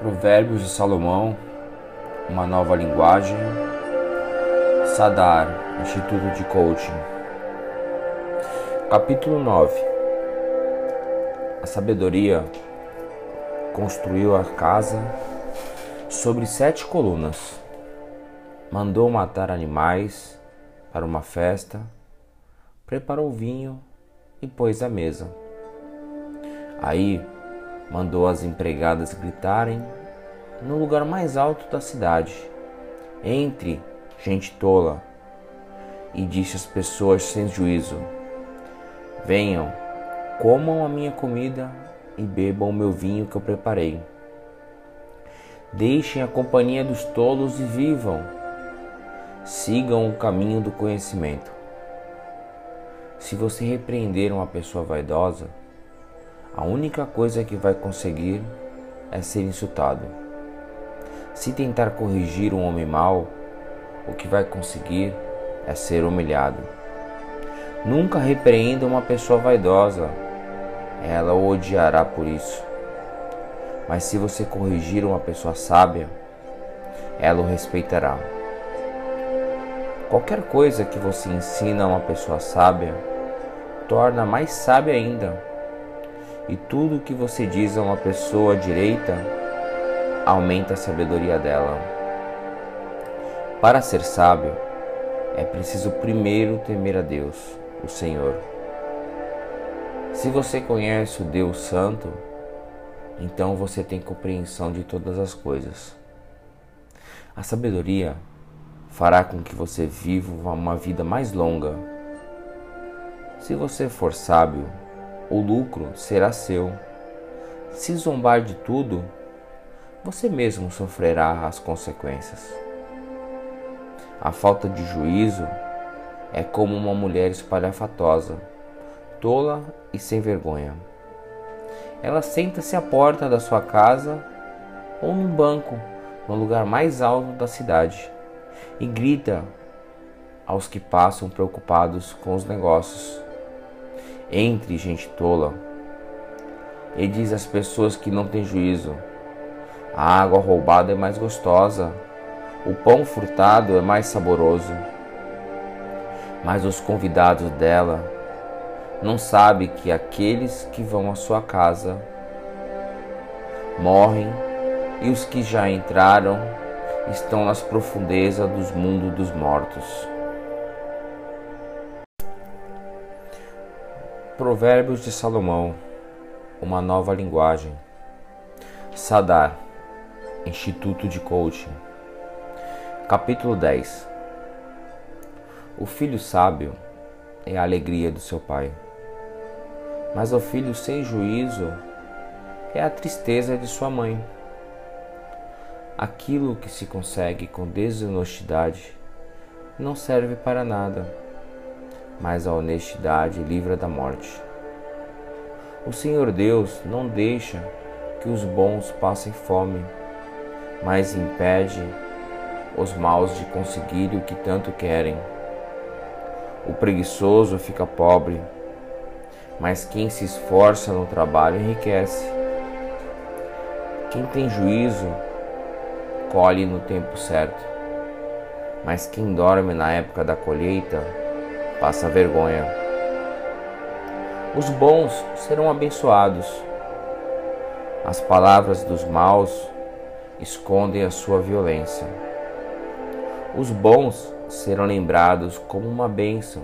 Provérbios de Salomão, uma nova linguagem. Sadar, Instituto de Coaching. Capítulo 9. A sabedoria construiu a casa sobre sete colunas. Mandou matar animais para uma festa, preparou vinho e pôs a mesa. Aí mandou as empregadas gritarem no lugar mais alto da cidade, entre gente tola, e disse às pessoas sem juízo: Venham, comam a minha comida e bebam o meu vinho que eu preparei. Deixem a companhia dos tolos e vivam. Sigam o caminho do conhecimento. Se você repreender uma pessoa vaidosa, a única coisa que vai conseguir é ser insultado. Se tentar corrigir um homem mau, o que vai conseguir é ser humilhado. Nunca repreenda uma pessoa vaidosa, ela o odiará por isso. Mas se você corrigir uma pessoa sábia, ela o respeitará. Qualquer coisa que você ensina a uma pessoa sábia, torna mais sábia ainda e tudo o que você diz a uma pessoa direita aumenta a sabedoria dela. Para ser sábio, é preciso primeiro temer a Deus, o Senhor. Se você conhece o Deus Santo, então você tem compreensão de todas as coisas. A sabedoria fará com que você viva uma vida mais longa. Se você for sábio, o lucro será seu. Se zombar de tudo, você mesmo sofrerá as consequências. A falta de juízo é como uma mulher espalhafatosa, tola e sem vergonha. Ela senta-se à porta da sua casa ou num banco no lugar mais alto da cidade e grita aos que passam preocupados com os negócios entre gente tola. E diz às pessoas que não têm juízo: a água roubada é mais gostosa, o pão furtado é mais saboroso. Mas os convidados dela não sabem que aqueles que vão à sua casa morrem e os que já entraram estão nas profundezas dos mundos dos mortos. Provérbios de Salomão, uma nova linguagem. Sadar, Instituto de Coaching. Capítulo 10. O filho sábio é a alegria do seu pai, mas o filho sem juízo é a tristeza de sua mãe. Aquilo que se consegue com desonestidade não serve para nada mas a honestidade livra da morte. O Senhor Deus não deixa que os bons passem fome, mas impede os maus de conseguir o que tanto querem. O preguiçoso fica pobre, mas quem se esforça no trabalho enriquece. Quem tem juízo colhe no tempo certo, mas quem dorme na época da colheita passa vergonha. Os bons serão abençoados. As palavras dos maus escondem a sua violência. Os bons serão lembrados como uma bênção,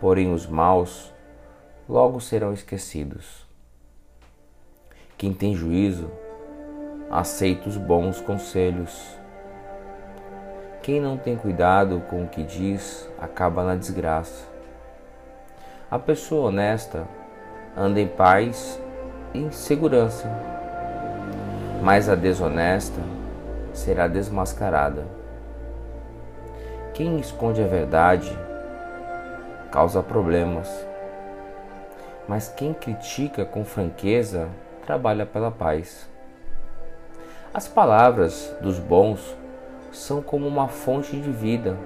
porém os maus logo serão esquecidos. Quem tem juízo aceita os bons conselhos quem não tem cuidado com o que diz acaba na desgraça. A pessoa honesta anda em paz e em segurança, mas a desonesta será desmascarada. Quem esconde a verdade causa problemas, mas quem critica com franqueza trabalha pela paz. As palavras dos bons são como uma fonte de vida,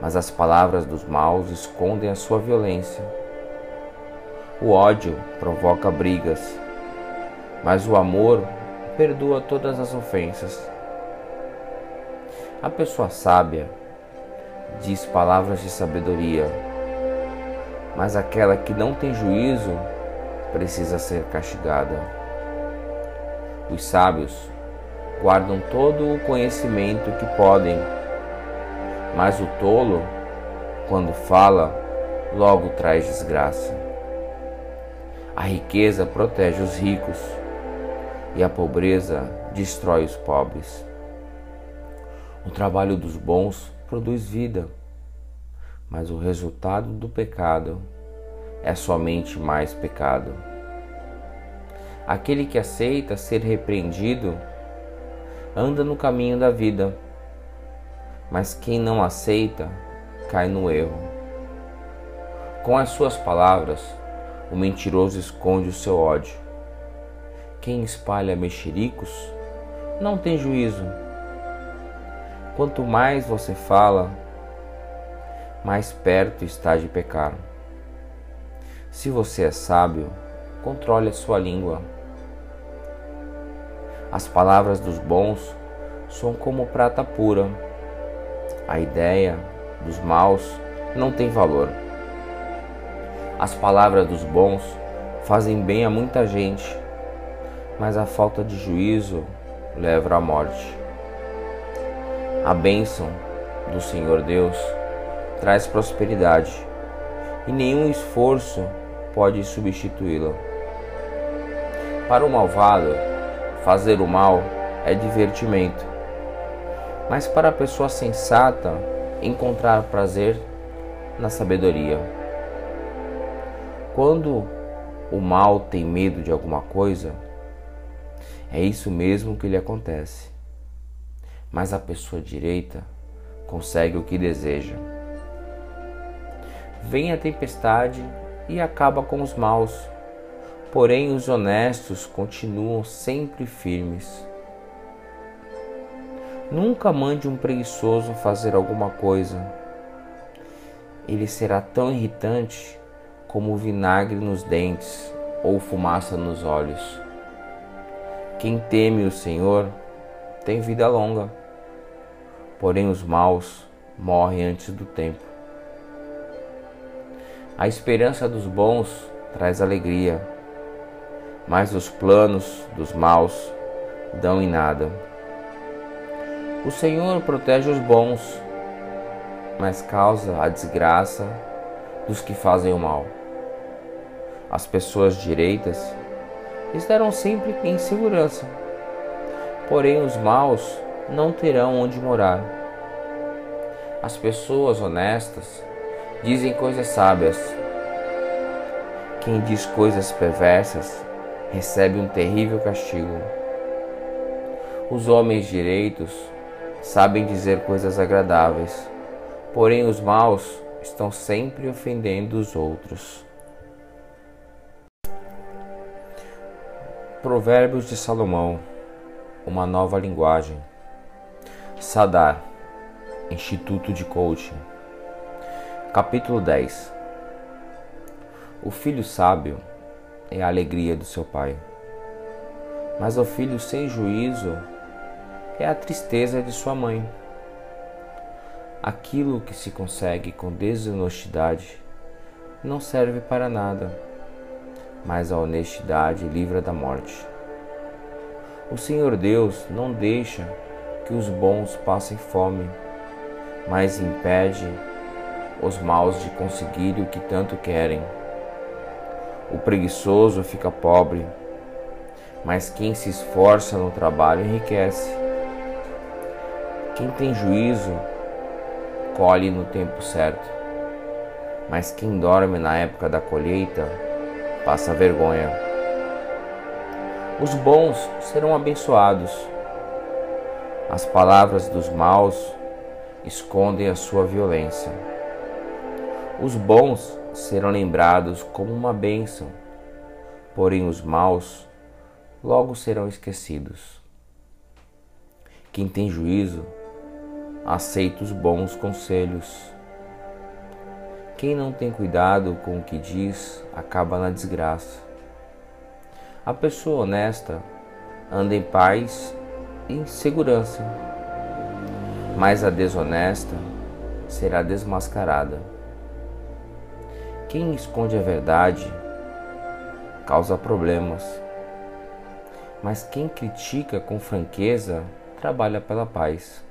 mas as palavras dos maus escondem a sua violência. O ódio provoca brigas, mas o amor perdoa todas as ofensas. A pessoa sábia diz palavras de sabedoria, mas aquela que não tem juízo precisa ser castigada. Os sábios guardam todo o conhecimento que podem, mas o tolo, quando fala, logo traz desgraça. A riqueza protege os ricos e a pobreza destrói os pobres. O trabalho dos bons produz vida, mas o resultado do pecado é somente mais pecado. Aquele que aceita ser repreendido anda no caminho da vida, mas quem não aceita cai no erro. Com as suas palavras, o mentiroso esconde o seu ódio. Quem espalha mexericos não tem juízo. Quanto mais você fala, mais perto está de pecar. Se você é sábio, controle a sua língua. As palavras dos bons são como prata pura. A ideia dos maus não tem valor. As palavras dos bons fazem bem a muita gente mas a falta de juízo leva à morte. A bênção do Senhor Deus traz prosperidade e nenhum esforço pode substituí-la. Para o malvado, fazer o mal é divertimento, mas para a pessoa sensata, encontrar prazer na sabedoria. Quando o mal tem medo de alguma coisa, é isso mesmo que lhe acontece. Mas a pessoa direita consegue o que deseja. Vem a tempestade e acaba com os maus, porém os honestos continuam sempre firmes. Nunca mande um preguiçoso fazer alguma coisa. Ele será tão irritante como vinagre nos dentes ou fumaça nos olhos. Quem teme o Senhor tem vida longa, porém os maus morrem antes do tempo. A esperança dos bons traz alegria, mas os planos dos maus dão em nada. O Senhor protege os bons, mas causa a desgraça dos que fazem o mal. As pessoas direitas estarão sempre em segurança. Porém, os maus não terão onde morar. As pessoas honestas dizem coisas sábias. Quem diz coisas perversas recebe um terrível castigo. Os homens direitos sabem dizer coisas agradáveis, porém os maus estão sempre ofendendo os outros. Provérbios de Salomão, uma nova linguagem. Sadar, Instituto de Coaching. Capítulo 10. O filho sábio é a alegria do seu pai, mas o filho sem juízo é a tristeza de sua mãe. Aquilo que se consegue com desonestidade não serve para nada mas a honestidade livra da morte. O Senhor Deus não deixa que os bons passem fome, mas impede os maus de conseguir o que tanto querem. O preguiçoso fica pobre, mas quem se esforça no trabalho enriquece. Quem tem juízo colhe no tempo certo, mas quem dorme na época da colheita passa vergonha. Os bons serão abençoados. As palavras dos maus escondem a sua violência. Os bons serão lembrados como uma bênção, porém os maus logo serão esquecidos. Quem tem juízo aceita os bons conselhos quem não tem cuidado com o que diz acaba na desgraça. A pessoa honesta anda em paz e em segurança, mas a desonesta será desmascarada. Quem esconde a verdade causa problemas, mas quem critica com franqueza trabalha pela paz.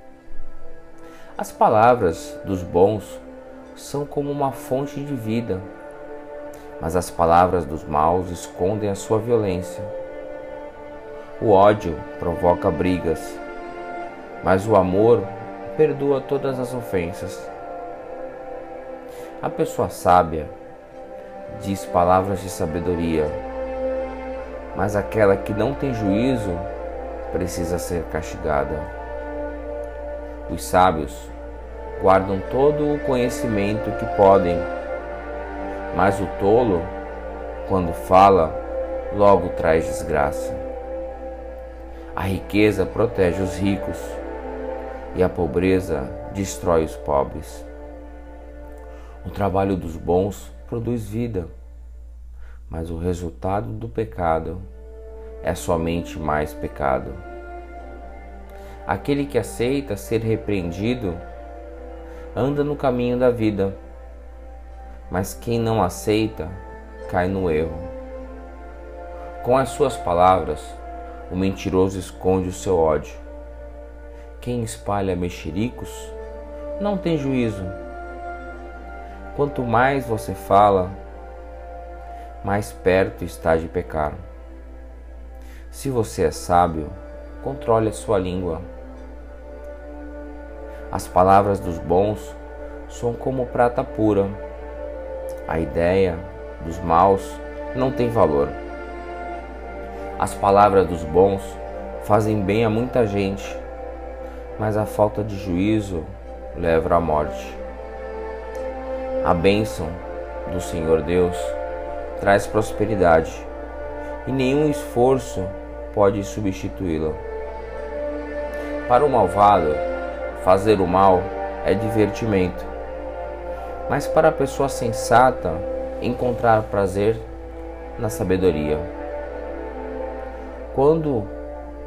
As palavras dos bons são como uma fonte de vida, mas as palavras dos maus escondem a sua violência. O ódio provoca brigas, mas o amor perdoa todas as ofensas. A pessoa sábia diz palavras de sabedoria, mas aquela que não tem juízo precisa ser castigada. Os sábios guardam todo o conhecimento que podem, mas o tolo, quando fala, logo traz desgraça. A riqueza protege os ricos e a pobreza destrói os pobres. O trabalho dos bons produz vida, mas o resultado do pecado é somente mais pecado. Aquele que aceita ser repreendido anda no caminho da vida, mas quem não aceita cai no erro. Com as suas palavras, o mentiroso esconde o seu ódio. Quem espalha mexericos não tem juízo. Quanto mais você fala, mais perto está de pecar. Se você é sábio, controle a sua língua. As palavras dos bons são como prata pura. A ideia dos maus não tem valor. As palavras dos bons fazem bem a muita gente, mas a falta de juízo leva à morte. A bênção do Senhor Deus traz prosperidade e nenhum esforço pode substituí-la. Para o malvado, fazer o mal é divertimento, mas para a pessoa sensata, encontrar prazer na sabedoria. Quando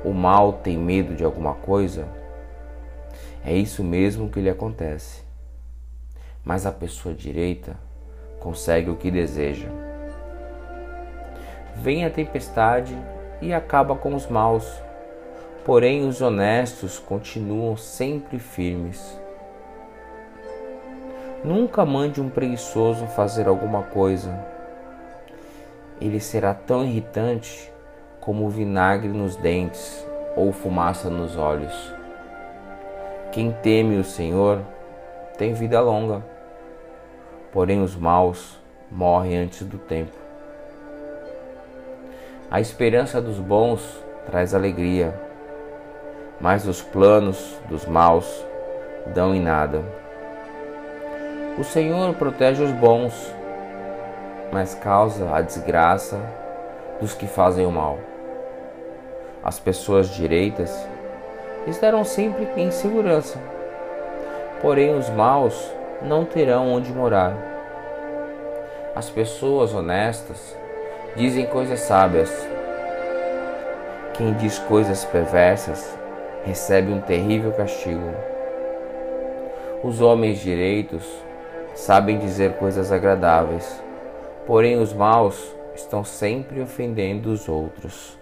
o mal tem medo de alguma coisa, é isso mesmo que lhe acontece. Mas a pessoa direita consegue o que deseja. Vem a tempestade e acaba com os maus, porém os honestos continuam sempre firmes. Nunca mande um preguiçoso fazer alguma coisa. Ele será tão irritante como vinagre nos dentes ou fumaça nos olhos. Quem teme o Senhor tem vida longa, porém os maus morrem antes do tempo. A esperança dos bons traz alegria, mas os planos dos maus dão em nada. O Senhor protege os bons, mas causa a desgraça dos que fazem o mal. As pessoas direitas estarão sempre em segurança, porém os maus não terão onde morar. As pessoas honestas dizem coisas sábias. Quem diz coisas perversas recebe um terrível castigo. Os homens direitos sabem dizer coisas agradáveis, porém os maus estão sempre ofendendo os outros.